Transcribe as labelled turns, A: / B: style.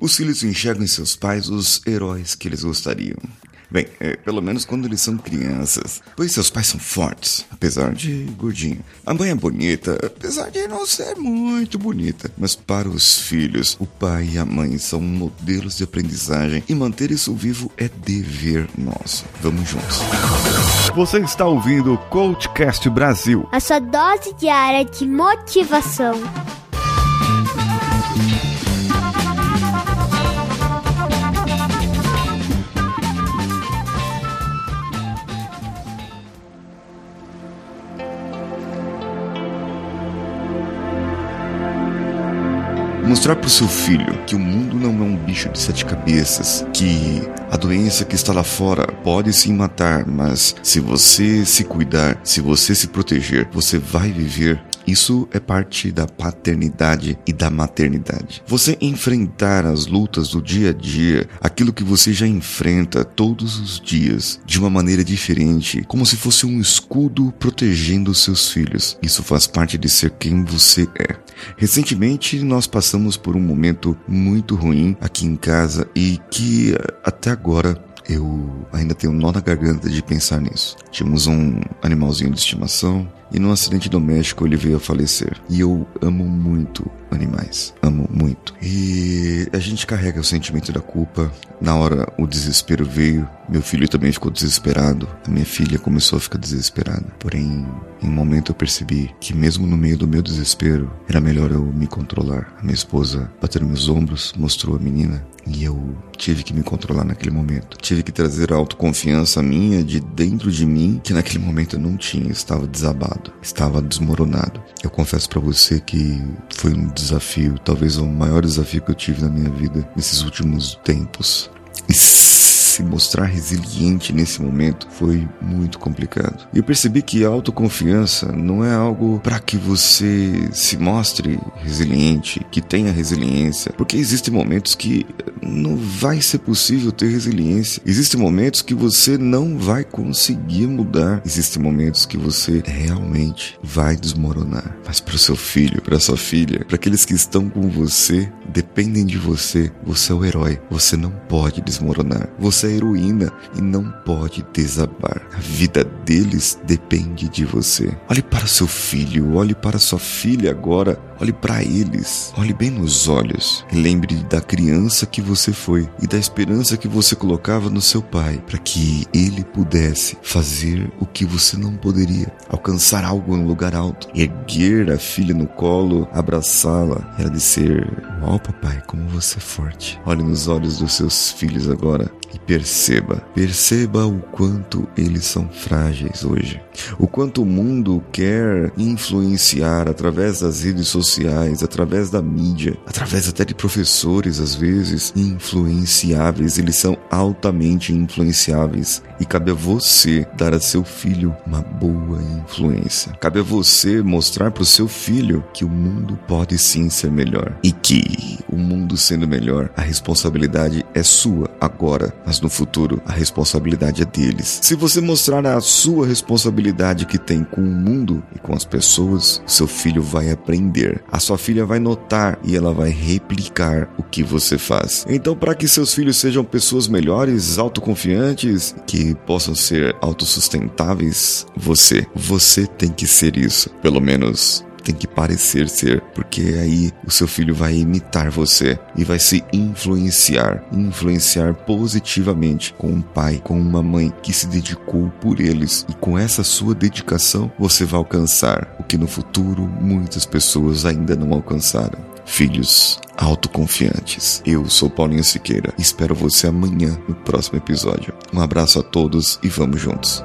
A: Os filhos enxergam em seus pais os heróis que eles gostariam. Bem, é, pelo menos quando eles são crianças. Pois seus pais são fortes, apesar de gordinho. A mãe é bonita, apesar de não ser muito bonita. Mas para os filhos, o pai e a mãe são modelos de aprendizagem e manter isso vivo é dever nosso. Vamos juntos.
B: Você está ouvindo o Coachcast Brasil.
C: A sua dose diária de motivação.
A: Mostrar para o seu filho que o mundo não é um bicho de sete cabeças, que a doença que está lá fora pode sim matar, mas se você se cuidar, se você se proteger, você vai viver isso é parte da paternidade e da maternidade. Você enfrentar as lutas do dia a dia, aquilo que você já enfrenta todos os dias, de uma maneira diferente, como se fosse um escudo protegendo seus filhos. Isso faz parte de ser quem você é. Recentemente, nós passamos por um momento muito ruim aqui em casa e que até agora eu ainda tenho nó na garganta de pensar nisso. Tínhamos um animalzinho de estimação e num acidente doméstico ele veio a falecer. E eu amo muito animais. Amo muito. E a gente carrega o sentimento da culpa. Na hora o desespero veio. Meu filho também ficou desesperado. A minha filha começou a ficar desesperada. Porém, em um momento eu percebi que mesmo no meio do meu desespero, era melhor eu me controlar. A minha esposa bateu nos meus ombros, mostrou a menina e eu tive que me controlar naquele momento. Tive que trazer a autoconfiança minha de dentro de mim, que naquele momento eu não tinha, estava desabado, estava desmoronado. Eu confesso para você que foi um desafio, talvez o maior desafio que eu tive na minha vida nesses últimos tempos. Se mostrar resiliente nesse momento foi muito complicado. Eu percebi que autoconfiança não é algo para que você se mostre resiliente, que tenha resiliência, porque existem momentos que não vai ser possível ter resiliência. Existem momentos que você não vai conseguir mudar. Existem momentos que você realmente vai desmoronar. Mas para o seu filho, para sua filha, para aqueles que estão com você, dependem de você, você é o herói. Você não pode desmoronar. Você é heroína e não pode desabar. A vida deles depende de você. Olhe para seu filho, olhe para sua filha agora Olhe para eles, olhe bem nos olhos e lembre da criança que você foi e da esperança que você colocava no seu pai para que ele pudesse fazer o que você não poderia, alcançar algo um lugar alto, erguer a filha no colo, abraçá-la ela dizer: Uau, papai, como você é forte. Olhe nos olhos dos seus filhos agora e perceba, perceba o quanto eles são frágeis hoje, o quanto o mundo quer influenciar através das redes sociais, através da mídia, através até de professores às vezes influenciáveis, eles são altamente influenciáveis e cabe a você dar a seu filho uma boa influência. Cabe a você mostrar para o seu filho que o mundo pode sim ser melhor e que o mundo sendo melhor, a responsabilidade é sua agora mas no futuro a responsabilidade é deles. Se você mostrar a sua responsabilidade que tem com o mundo e com as pessoas, seu filho vai aprender. A sua filha vai notar e ela vai replicar o que você faz. Então, para que seus filhos sejam pessoas melhores, autoconfiantes, que possam ser autossustentáveis, você, você tem que ser isso. Pelo menos tem que parecer ser, porque aí o seu filho vai imitar você e vai se influenciar, influenciar positivamente com um pai, com uma mãe que se dedicou por eles. E com essa sua dedicação, você vai alcançar o que no futuro muitas pessoas ainda não alcançaram. Filhos autoconfiantes. Eu sou Paulinho Siqueira. Espero você amanhã no próximo episódio. Um abraço a todos e vamos juntos.